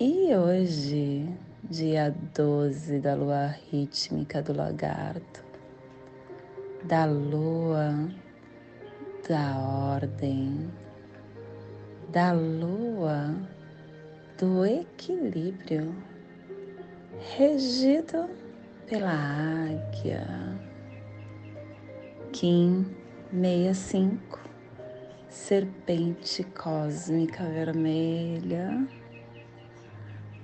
e hoje, dia 12 da lua rítmica do lagarto, da lua da ordem, da lua do equilíbrio, regido pela águia, Kim 65, serpente cósmica vermelha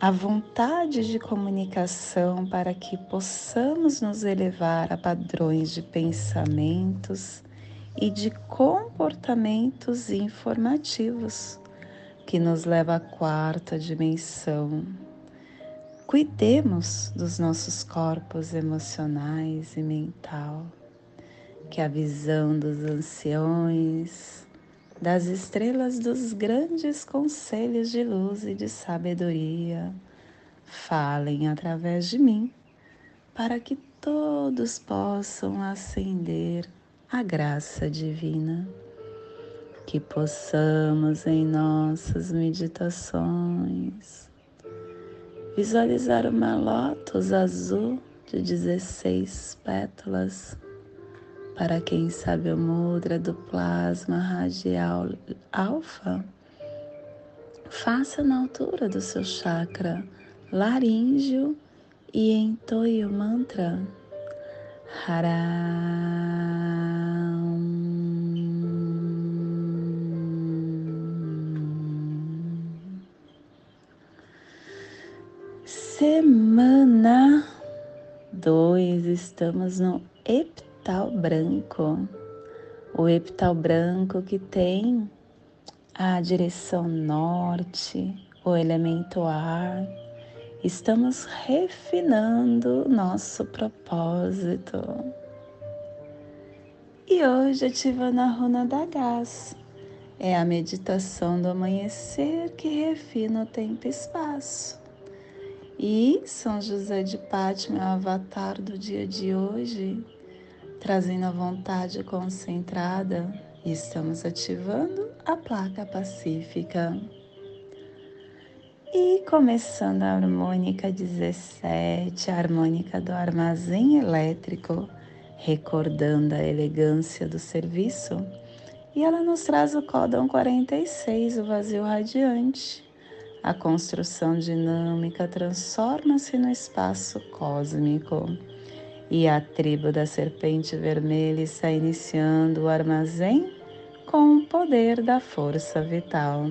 a vontade de comunicação para que possamos nos elevar a padrões de pensamentos e de comportamentos informativos que nos leva à quarta dimensão. Cuidemos dos nossos corpos emocionais e mental, que a visão dos anciões, das estrelas dos grandes conselhos de luz e de sabedoria, falem através de mim, para que todos possam acender a graça divina. Que possamos em nossas meditações visualizar uma lótus azul de 16 pétalas para quem sabe o mudra do plasma radial alfa, faça na altura do seu chakra laríngeo e entoie o mantra Haram. Semana 2, estamos no epital epital branco. O epital branco que tem a direção norte, o elemento ar. Estamos refinando nosso propósito. E hoje ativando a runa da gás. É a meditação do amanhecer que refina o tempo e espaço. E São José de Pátima é o avatar do dia de hoje trazendo a vontade concentrada, estamos ativando a placa pacífica. E começando a harmônica 17, a harmônica do armazém elétrico, recordando a elegância do serviço. E ela nos traz o códon 46, o vazio radiante. A construção dinâmica transforma-se no espaço cósmico e a tribo da serpente vermelha está iniciando o armazém com o poder da força vital.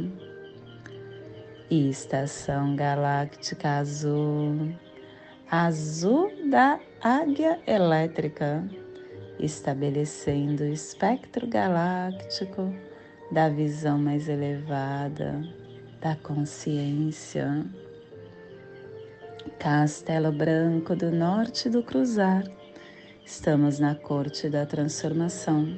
estação galáctica azul, azul da águia elétrica, estabelecendo o espectro galáctico da visão mais elevada da consciência. Castelo Branco do Norte do Cruzar. Estamos na corte da transformação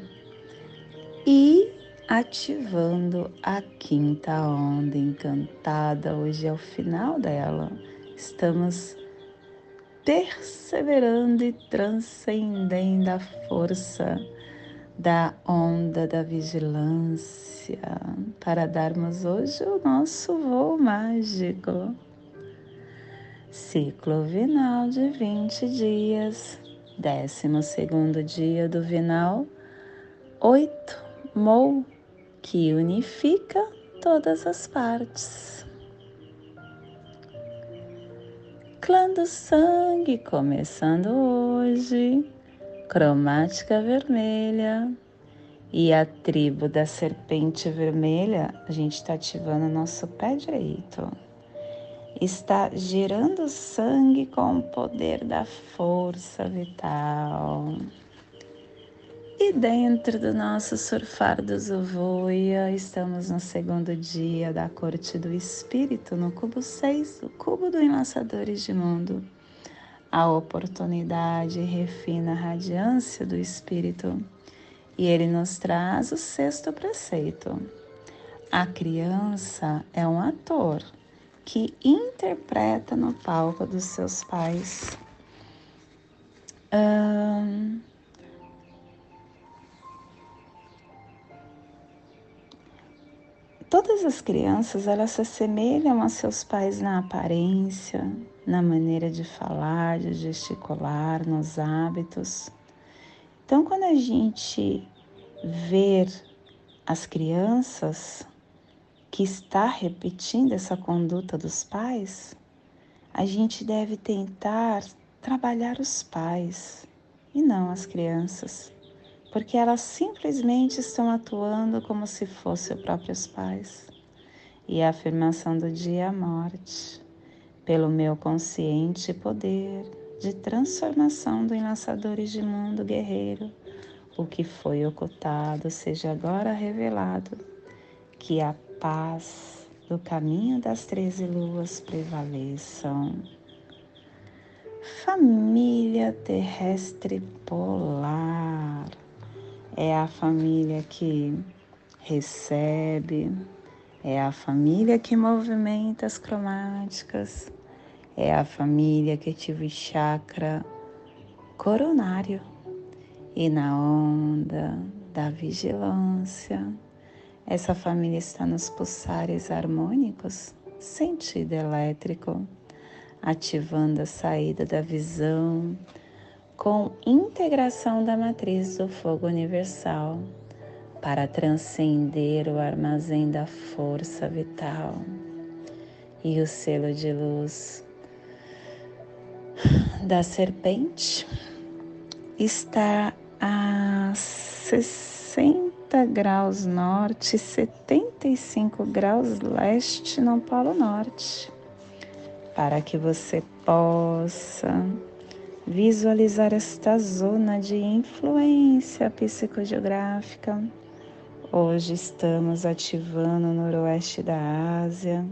e ativando a quinta onda encantada. Hoje é o final dela. Estamos perseverando e transcendendo a força da onda da vigilância para darmos hoje o nosso voo mágico. Ciclo vinal de 20 dias, décimo segundo dia do vinal, 8 Mou, que unifica todas as partes. Clã do sangue começando hoje, cromática vermelha. E a tribo da serpente vermelha, a gente está ativando nosso pé direito. Está gerando sangue com o poder da força vital. E dentro do nosso surfar do Zovoia, estamos no segundo dia da corte do espírito, no cubo 6, o cubo do Enlaçadores de Mundo. A oportunidade refina a radiância do espírito e ele nos traz o sexto preceito. A criança é um ator que interpreta no palco dos seus pais. Um, Todas as crianças, elas se assemelham a seus pais na aparência, na maneira de falar, de gesticular, nos hábitos. Então, quando a gente ver as crianças que está repetindo essa conduta dos pais, a gente deve tentar trabalhar os pais e não as crianças porque elas simplesmente estão atuando como se fossem os próprios pais. E a afirmação do dia é a morte, pelo meu consciente poder de transformação do enlaçadores de mundo guerreiro, o que foi ocultado seja agora revelado, que a paz do caminho das treze luas prevaleçam. Família terrestre polar é a família que recebe, é a família que movimenta as cromáticas, é a família que ativa o chakra coronário e na onda da vigilância. Essa família está nos pulsares harmônicos, sentido elétrico, ativando a saída da visão com integração da matriz do fogo universal para transcender o armazém da força vital. E o selo de luz da serpente está a 60 graus norte, 75 graus leste no Polo Norte, para que você possa visualizar esta zona de influência psicogeográfica. Hoje estamos ativando o noroeste da Ásia,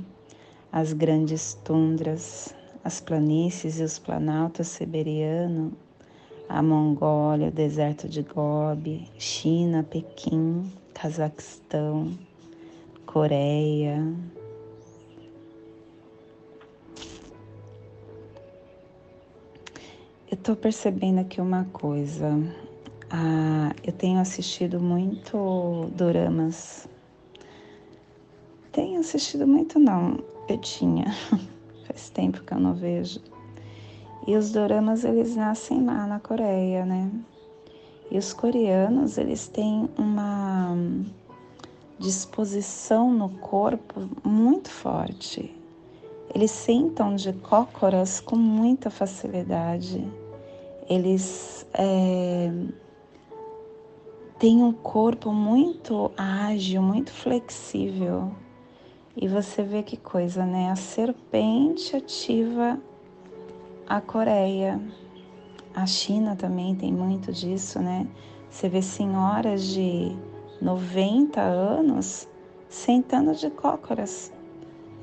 as grandes tundras, as planícies e os planaltos siberiano, a Mongólia, o deserto de Gobi, China, Pequim, Cazaquistão, Coreia, Eu tô percebendo aqui uma coisa. Ah, eu tenho assistido muito doramas. Tenho assistido muito não, eu tinha. Faz tempo que eu não vejo. E os doramas eles nascem lá na Coreia, né? E os coreanos, eles têm uma disposição no corpo muito forte. Eles sentam de cócoras com muita facilidade. Eles é, têm um corpo muito ágil, muito flexível. E você vê que coisa, né? A serpente ativa a Coreia. A China também tem muito disso, né? Você vê senhoras de 90 anos sentando de cócoras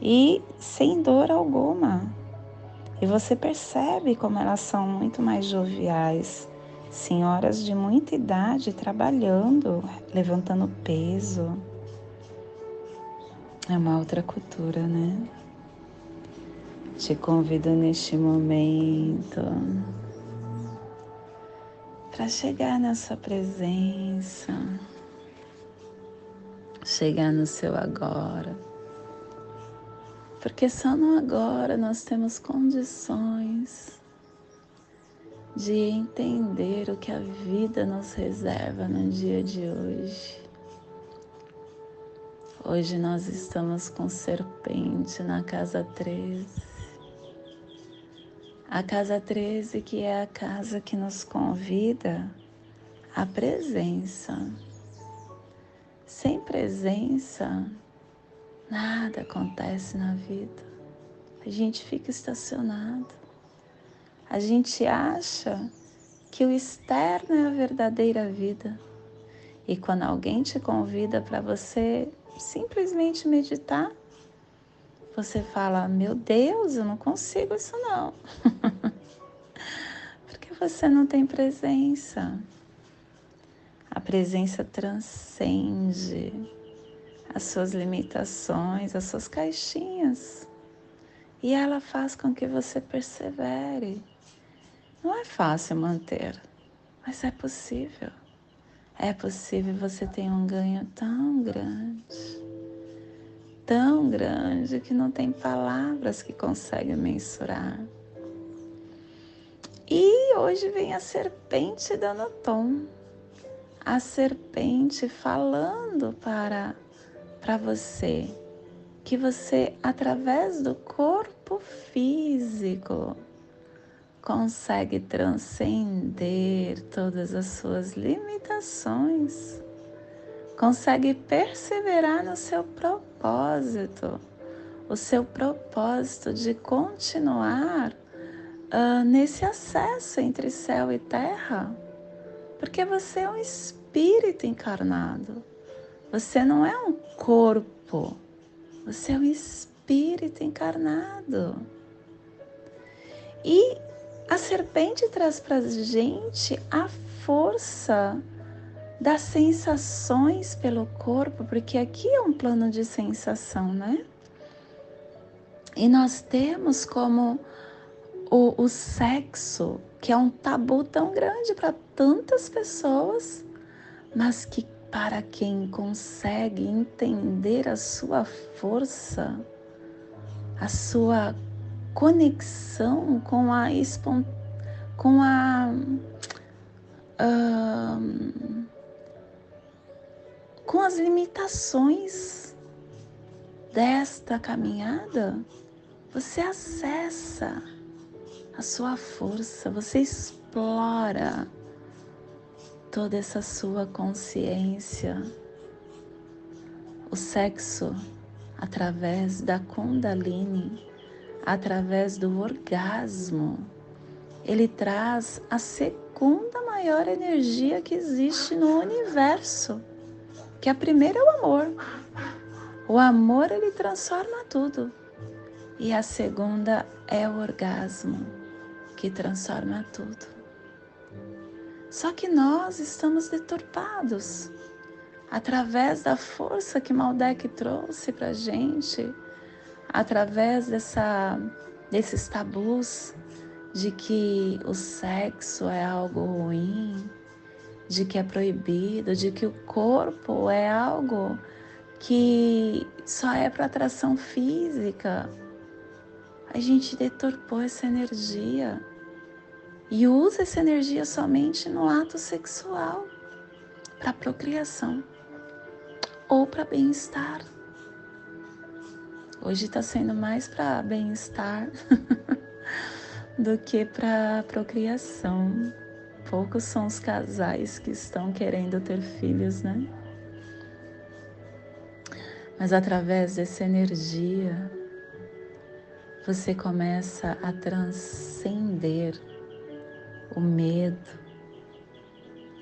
e sem dor alguma. E você percebe como elas são muito mais joviais, senhoras de muita idade trabalhando, levantando peso. É uma outra cultura, né? Te convido neste momento para chegar na sua presença, chegar no seu agora porque só no agora nós temos condições de entender o que a vida nos reserva no dia de hoje. Hoje nós estamos com serpente na casa 13. A casa 13, que é a casa que nos convida à presença. Sem presença, nada acontece na vida. A gente fica estacionado. A gente acha que o externo é a verdadeira vida. E quando alguém te convida para você simplesmente meditar, você fala: Meu Deus, eu não consigo isso não. Porque você não tem presença. A presença transcende as suas limitações, as suas caixinhas. E ela faz com que você persevere. Não é fácil manter, mas é possível. É possível você ter um ganho tão grande tão grande que não tem palavras que conseguem mensurar. E hoje vem a serpente dando tom, a serpente falando para, para você que você, através do corpo físico, consegue transcender todas as suas limitações consegue perseverar no seu propósito, o seu propósito de continuar uh, nesse acesso entre céu e terra, porque você é um espírito encarnado, você não é um corpo, você é um espírito encarnado. E a serpente traz para gente a força das sensações pelo corpo, porque aqui é um plano de sensação, né? E nós temos como o, o sexo, que é um tabu tão grande para tantas pessoas, mas que para quem consegue entender a sua força, a sua conexão com a com a com as limitações desta caminhada, você acessa a sua força, você explora toda essa sua consciência. O sexo através da Kundalini, através do orgasmo, ele traz a segunda maior energia que existe no universo que a primeira é o amor. O amor ele transforma tudo. E a segunda é o orgasmo, que transforma tudo. Só que nós estamos deturpados através da força que Maldek trouxe para gente, através dessa, desses tabus de que o sexo é algo ruim, de que é proibido, de que o corpo é algo que só é para atração física. A gente deturpou essa energia e usa essa energia somente no ato sexual, para procriação ou para bem-estar. Hoje está sendo mais para bem-estar do que para procriação. Poucos são os casais que estão querendo ter filhos, né? Mas através dessa energia, você começa a transcender o medo,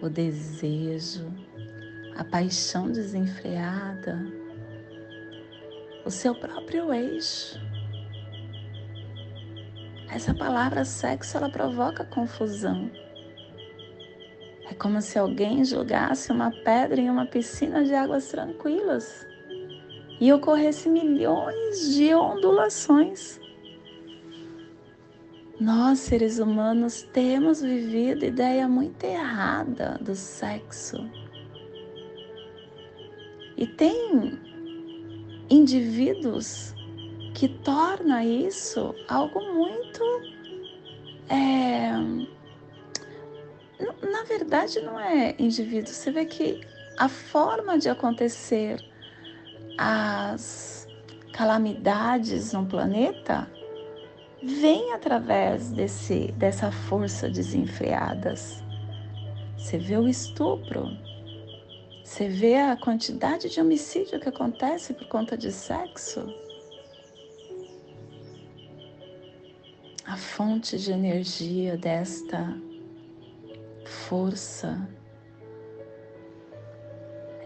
o desejo, a paixão desenfreada, o seu próprio eixo. Essa palavra sexo ela provoca confusão. É como se alguém jogasse uma pedra em uma piscina de águas tranquilas e ocorresse milhões de ondulações. Nós, seres humanos, temos vivido ideia muito errada do sexo. E tem indivíduos que torna isso algo muito é, na verdade não é indivíduo. Você vê que a forma de acontecer as calamidades no planeta vem através desse, dessa força desenfreadas. Você vê o estupro, você vê a quantidade de homicídio que acontece por conta de sexo. A fonte de energia desta força,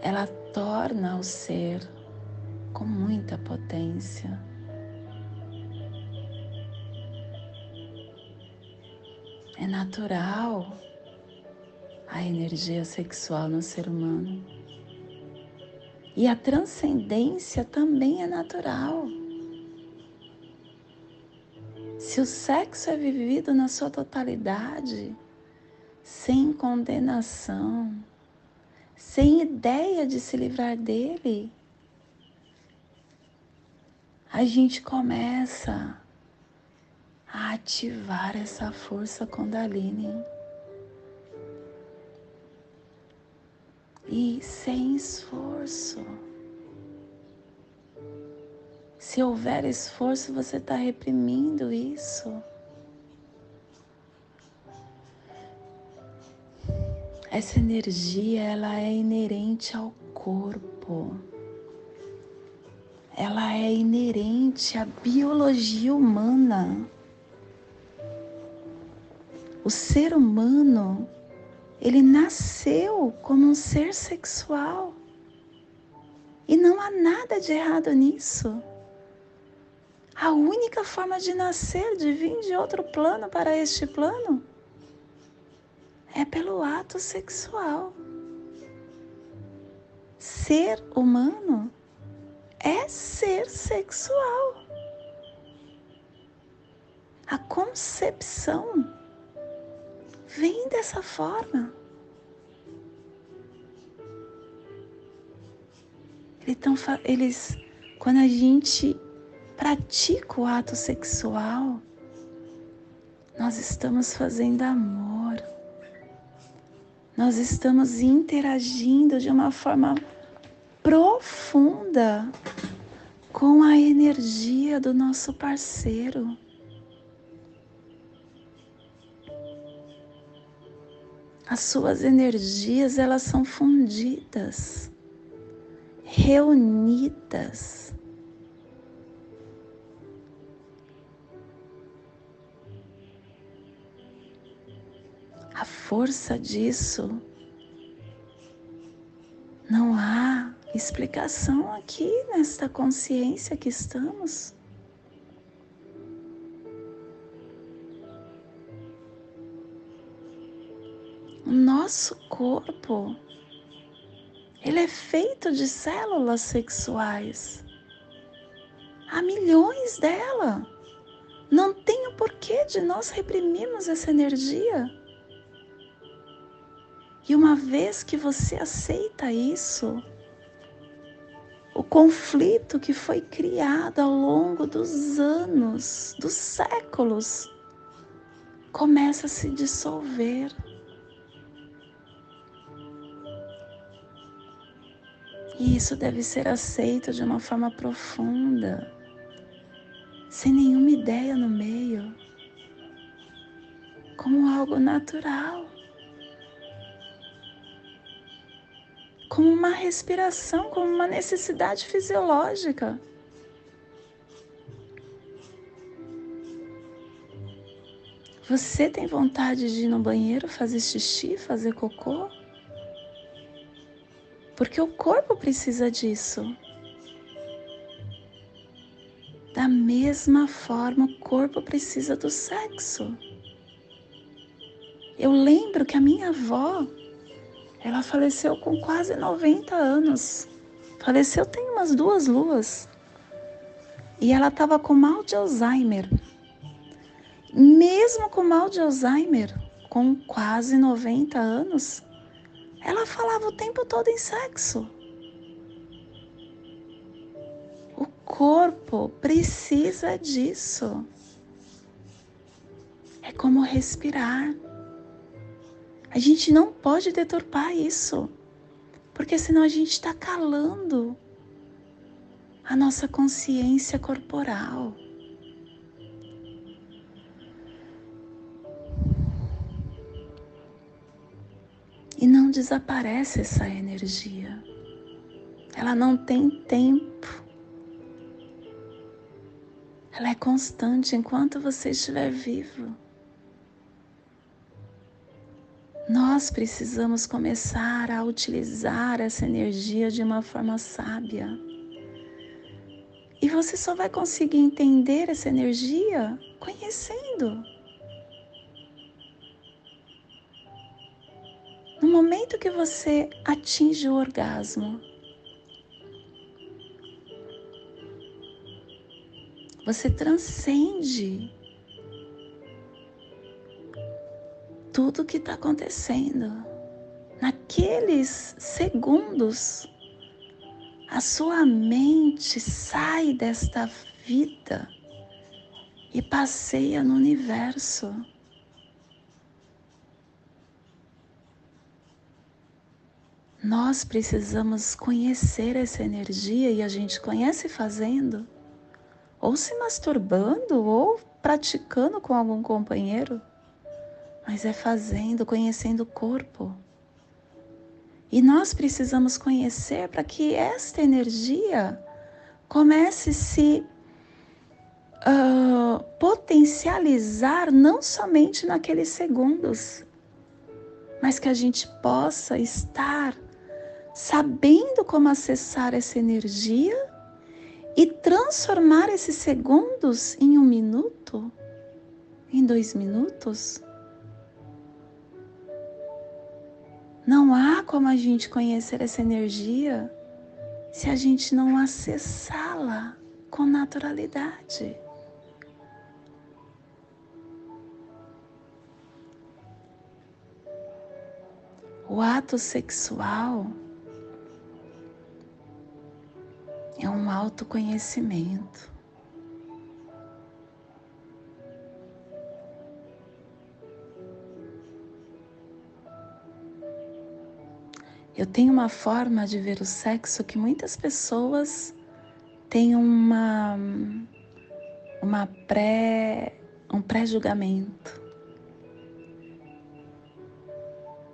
ela torna o ser com muita potência. É natural a energia sexual no ser humano. E a transcendência também é natural. Se o sexo é vivido na sua totalidade, sem condenação, sem ideia de se livrar dele, a gente começa a ativar essa força Kundalini. e sem esforço. Se houver esforço, você está reprimindo isso. Essa energia, ela é inerente ao corpo. Ela é inerente à biologia humana. O ser humano ele nasceu como um ser sexual. E não há nada de errado nisso. A única forma de nascer, de vir de outro plano para este plano, é pelo ato sexual. Ser humano é ser sexual. A concepção vem dessa forma. Então, eles, quando a gente pratica o ato sexual, nós estamos fazendo amor. Nós estamos interagindo de uma forma profunda com a energia do nosso parceiro. as suas energias elas são fundidas, reunidas. A força disso não há explicação aqui nesta consciência que estamos. O nosso corpo, ele é feito de células sexuais. Há milhões dela. Não tem o porquê de nós reprimirmos essa energia. E uma vez que você aceita isso, o conflito que foi criado ao longo dos anos, dos séculos, começa a se dissolver. E isso deve ser aceito de uma forma profunda, sem nenhuma ideia no meio, como algo natural, como uma respiração, como uma necessidade fisiológica. Você tem vontade de ir no banheiro fazer xixi, fazer cocô? porque o corpo precisa disso. Da mesma forma, o corpo precisa do sexo. Eu lembro que a minha avó, ela faleceu com quase 90 anos. Faleceu tem umas duas luas. E ela estava com mal de Alzheimer. Mesmo com mal de Alzheimer, com quase 90 anos, ela falava o tempo todo em sexo. O corpo precisa disso. É como respirar. A gente não pode deturpar isso, porque senão a gente está calando a nossa consciência corporal. E não desaparece essa energia. Ela não tem tempo. Ela é constante enquanto você estiver vivo. Nós precisamos começar a utilizar essa energia de uma forma sábia. E você só vai conseguir entender essa energia conhecendo. No momento que você atinge o orgasmo, você transcende tudo que está acontecendo. Naqueles segundos, a sua mente sai desta vida e passeia no universo. Nós precisamos conhecer essa energia e a gente conhece fazendo, ou se masturbando, ou praticando com algum companheiro, mas é fazendo, conhecendo o corpo. E nós precisamos conhecer para que esta energia comece a se uh, potencializar não somente naqueles segundos, mas que a gente possa estar sabendo como acessar essa energia e transformar esses segundos em um minuto, em dois minutos. Não há como a gente conhecer essa energia se a gente não acessá-la com naturalidade. O ato sexual é um autoconhecimento. Eu tenho uma forma de ver o sexo que muitas pessoas têm uma uma pré um pré-julgamento.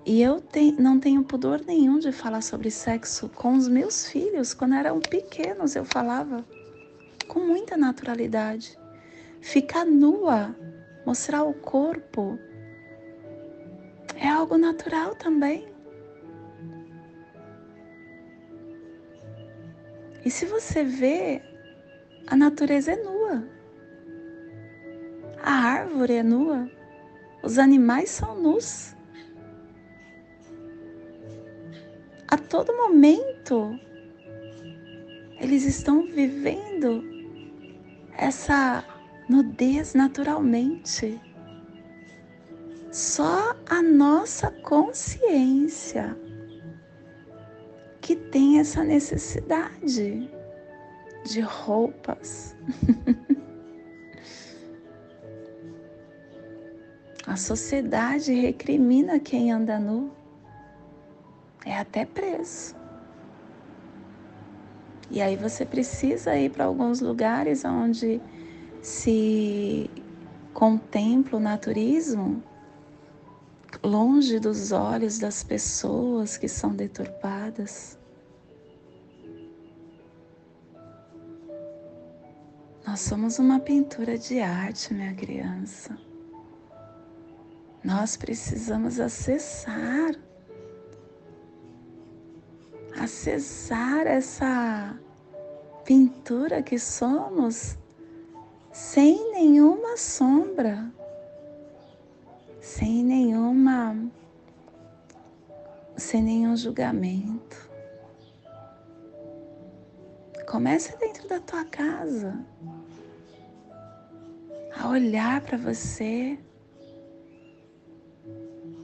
E eu não tenho pudor nenhum de falar sobre sexo com os meus filhos. Quando eram pequenos, eu falava com muita naturalidade. Ficar nua, mostrar o corpo, é algo natural também. E se você vê, a natureza é nua. A árvore é nua. Os animais são nus. a todo momento eles estão vivendo essa nudez naturalmente. Só a nossa consciência que tem essa necessidade de roupas. a sociedade recrimina quem anda nu é até preso. E aí você precisa ir para alguns lugares onde se contempla o naturismo longe dos olhos das pessoas que são deturpadas. Nós somos uma pintura de arte, minha criança. Nós precisamos acessar acessar essa pintura que somos sem nenhuma sombra, sem nenhuma sem nenhum julgamento. Comece dentro da tua casa a olhar para você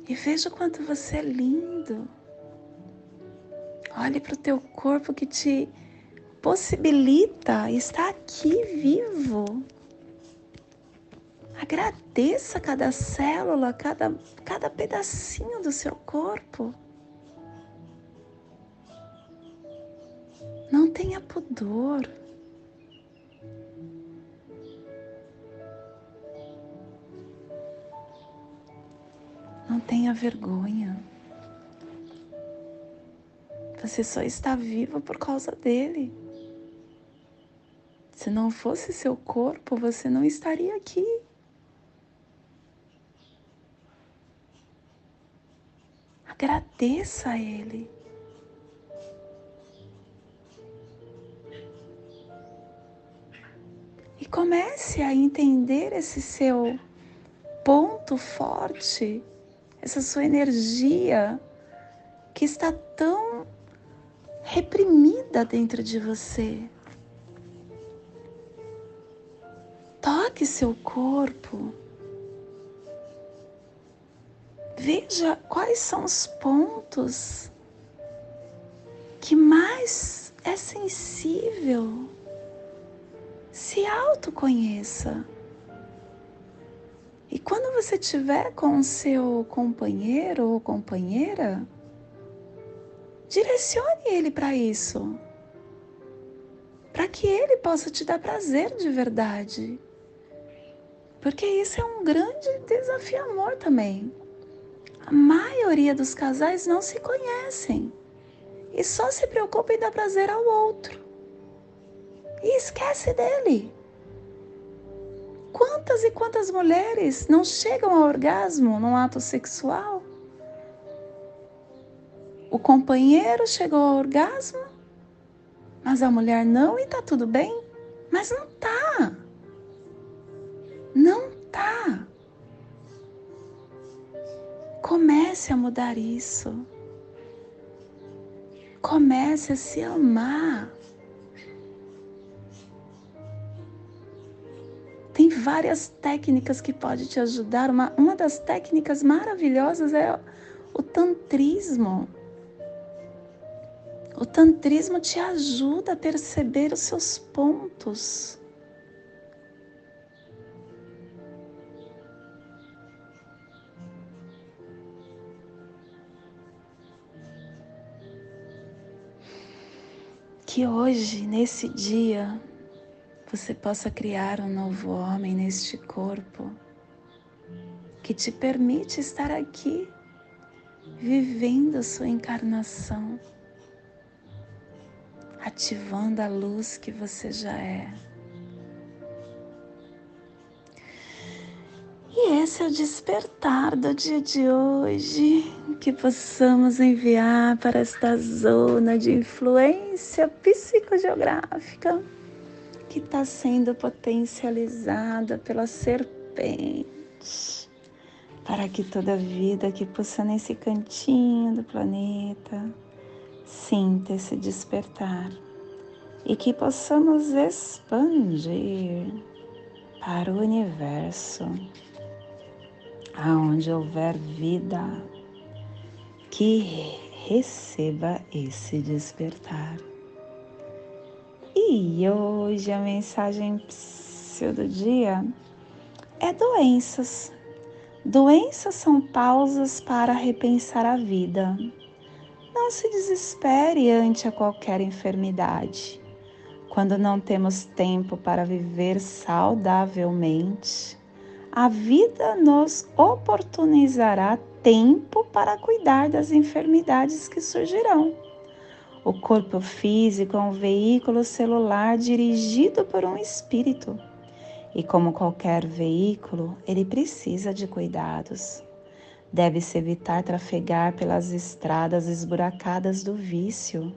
e veja o quanto você é lindo. Olhe para o teu corpo que te possibilita estar aqui vivo. Agradeça cada célula, cada, cada pedacinho do seu corpo. Não tenha pudor. Não tenha vergonha. Você só está viva por causa dele. Se não fosse seu corpo, você não estaria aqui. Agradeça a Ele. E comece a entender esse seu ponto forte, essa sua energia que está tão reprimida dentro de você. Toque seu corpo. Veja quais são os pontos que mais é sensível. Se autoconheça. E quando você estiver com o seu companheiro ou companheira, direcione ele para isso, para que ele possa te dar prazer de verdade. Porque isso é um grande desafio amor também. A maioria dos casais não se conhecem e só se preocupa em dar prazer ao outro. E esquece dele. Quantas e quantas mulheres não chegam ao orgasmo num ato sexual? O companheiro chegou ao orgasmo, mas a mulher não e tá tudo bem? Mas não tá. Não tá. Comece a mudar isso. Comece a se amar. Tem várias técnicas que podem te ajudar. Uma, uma das técnicas maravilhosas é o tantrismo. O tantrismo te ajuda a perceber os seus pontos. Que hoje, nesse dia, você possa criar um novo homem neste corpo que te permite estar aqui, vivendo sua encarnação, ativando a luz que você já é. E esse é o despertar do dia de hoje, que possamos enviar para esta zona de influência psicogeográfica que está sendo potencializada pela serpente, para que toda vida que possa nesse cantinho do planeta sinta esse despertar e que possamos expandir para o universo aonde houver vida, que receba esse despertar. E hoje a mensagem do dia é doenças. Doenças são pausas para repensar a vida. Não se desespere ante a qualquer enfermidade. Quando não temos tempo para viver saudavelmente, a vida nos oportunizará tempo para cuidar das enfermidades que surgirão. O corpo físico é um veículo celular dirigido por um espírito. E como qualquer veículo, ele precisa de cuidados. Deve-se evitar trafegar pelas estradas esburacadas do vício.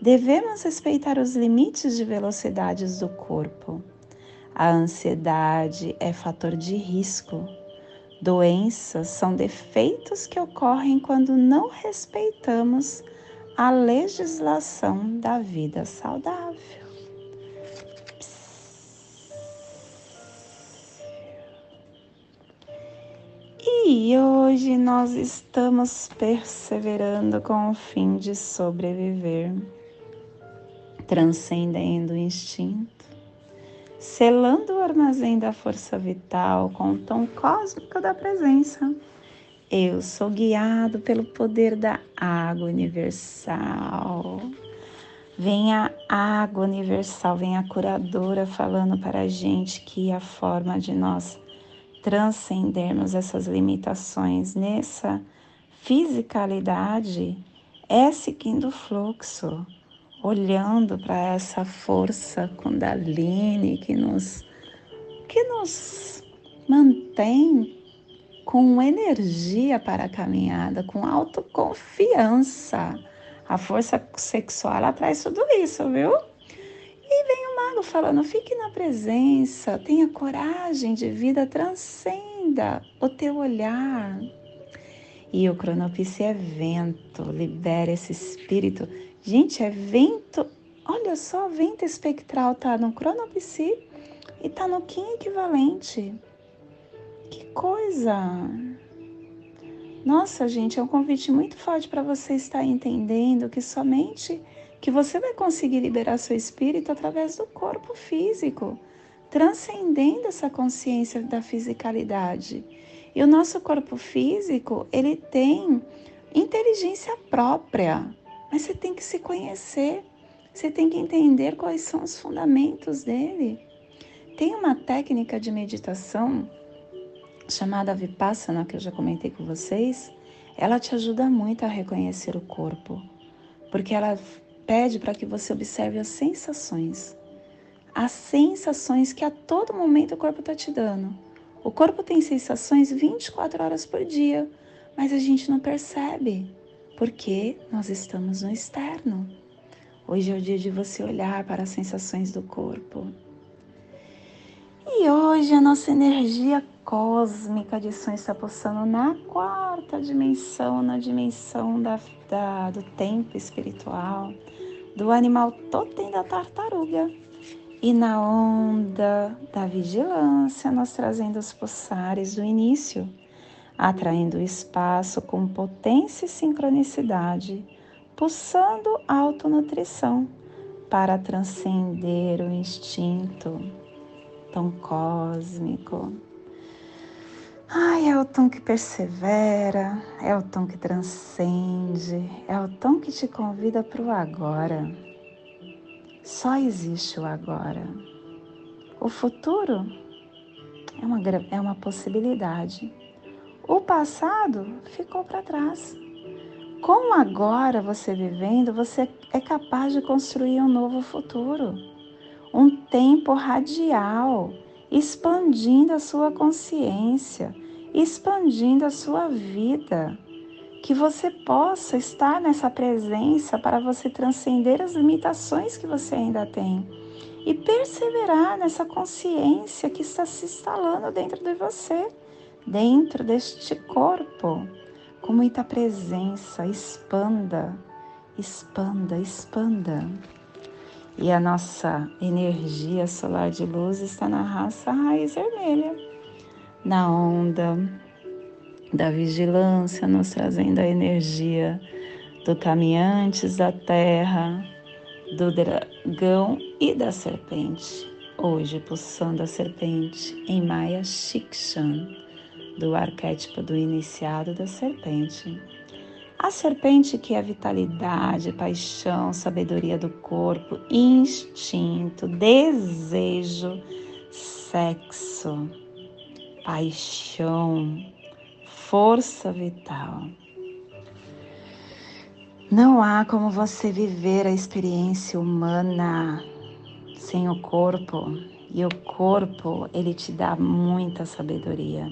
Devemos respeitar os limites de velocidades do corpo a ansiedade é fator de risco. Doenças são defeitos que ocorrem quando não respeitamos a legislação da vida saudável. E hoje nós estamos perseverando com o fim de sobreviver, transcendendo o instinto selando o armazém da força vital com o tom cósmico da presença. Eu sou guiado pelo poder da água universal. Vem a água universal, vem a curadora falando para a gente que a forma de nós transcendermos essas limitações nessa fisicalidade é seguindo o fluxo, olhando para essa força Kundalini que nos, que nos mantém com energia para a caminhada, com autoconfiança. A força sexual ela traz tudo isso, viu? E vem o mago falando: fique na presença, tenha coragem de vida, transcenda o teu olhar. E o cronopse é vento, libera esse espírito. Gente, é vento. Olha só, vento espectral tá no cronopse e tá no Kim equivalente. Que coisa! Nossa, gente, é um convite muito forte para você estar entendendo que somente que você vai conseguir liberar seu espírito através do corpo físico, transcendendo essa consciência da fisicalidade. E o nosso corpo físico, ele tem inteligência própria, mas você tem que se conhecer, você tem que entender quais são os fundamentos dele. Tem uma técnica de meditação chamada Vipassana, que eu já comentei com vocês, ela te ajuda muito a reconhecer o corpo, porque ela pede para que você observe as sensações. As sensações que a todo momento o corpo está te dando. O corpo tem sensações 24 horas por dia, mas a gente não percebe, porque nós estamos no externo. Hoje é o dia de você olhar para as sensações do corpo. E hoje a nossa energia cósmica de som está pulsando na quarta dimensão, na dimensão da, da, do tempo espiritual, do animal totem da tartaruga. E na onda da vigilância, nós trazendo os pulsares do início, atraindo o espaço com potência e sincronicidade, pulsando autonutrição para transcender o instinto tão cósmico. Ai, é o tom que persevera, é o tom que transcende, é o tom que te convida para o agora. Só existe o agora. O futuro é uma, é uma possibilidade. O passado ficou para trás. Com agora você vivendo, você é capaz de construir um novo futuro um tempo radial, expandindo a sua consciência, expandindo a sua vida. Que você possa estar nessa presença para você transcender as limitações que você ainda tem e perseverar nessa consciência que está se instalando dentro de você, dentro deste corpo, com muita presença. Expanda, expanda, expanda. E a nossa energia solar de luz está na raça raiz vermelha, na onda da vigilância, nos trazendo a energia do caminhantes da terra, do dragão e da serpente. Hoje, pulsando a serpente em Maya Shikshan, do arquétipo do iniciado da serpente. A serpente que é vitalidade, paixão, sabedoria do corpo, instinto, desejo, sexo, paixão, força vital. Não há como você viver a experiência humana sem o corpo, e o corpo, ele te dá muita sabedoria.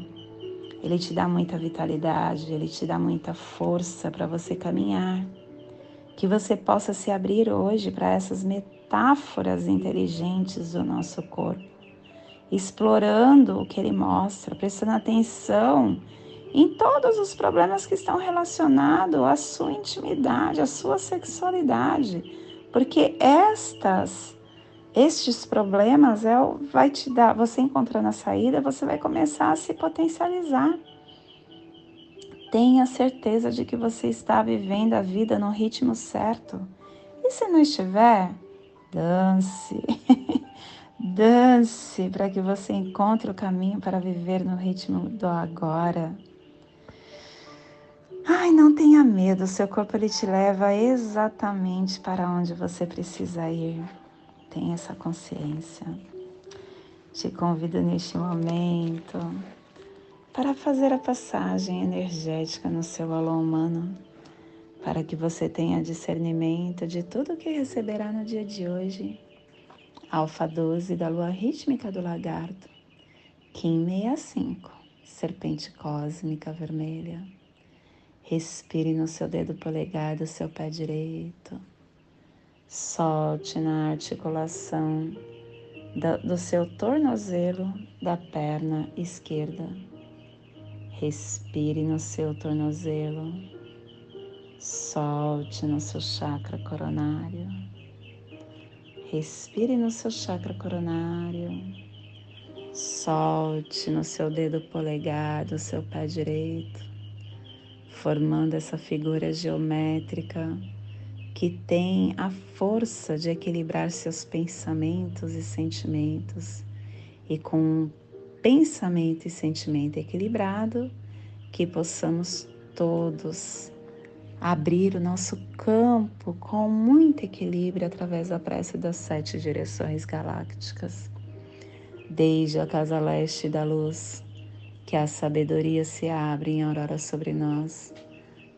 Ele te dá muita vitalidade, ele te dá muita força para você caminhar. Que você possa se abrir hoje para essas metáforas inteligentes do nosso corpo, explorando o que ele mostra, prestando atenção em todos os problemas que estão relacionados à sua intimidade, à sua sexualidade, porque estas estes problemas é, vai te dar, você encontrando a saída, você vai começar a se potencializar. Tenha certeza de que você está vivendo a vida no ritmo certo. E se não estiver, dance. dance para que você encontre o caminho para viver no ritmo do agora. Ai, não tenha medo, seu corpo ele te leva exatamente para onde você precisa ir. Tenha essa consciência. Te convido neste momento para fazer a passagem energética no seu alô humano, para que você tenha discernimento de tudo que receberá no dia de hoje. Alfa 12 da lua rítmica do lagarto, Kim 65, serpente cósmica vermelha. Respire no seu dedo polegar do seu pé direito. Solte na articulação do seu tornozelo da perna esquerda. Respire no seu tornozelo. Solte no seu chakra coronário. Respire no seu chakra coronário. Solte no seu dedo polegar do seu pé direito, formando essa figura geométrica que tem a força de equilibrar seus pensamentos e sentimentos, e com um pensamento e sentimento equilibrado, que possamos todos abrir o nosso campo com muito equilíbrio através da prece das sete direções galácticas. Desde a casa leste da luz, que a sabedoria se abre em aurora sobre nós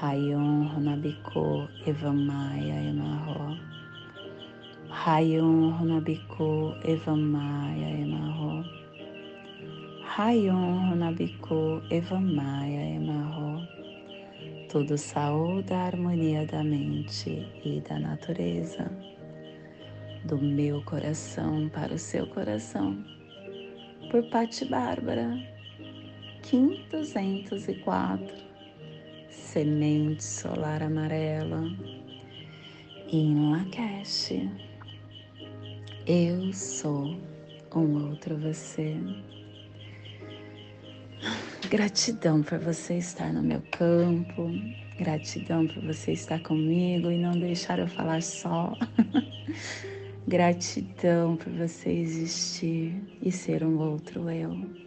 Rayon Runabiko Evamaya Emarro. Rayon Runabiko Evamaya Emarro. Rayon Runabiko Evamaya Emarro. Tudo saúde a harmonia da mente e da natureza. Do meu coração para o seu coração. Por Pati Bárbara, Kim 204 semente solar amarela em Lakesh. Eu sou um outro você. Gratidão por você estar no meu campo, gratidão por você estar comigo e não deixar eu falar só. gratidão por você existir e ser um outro eu.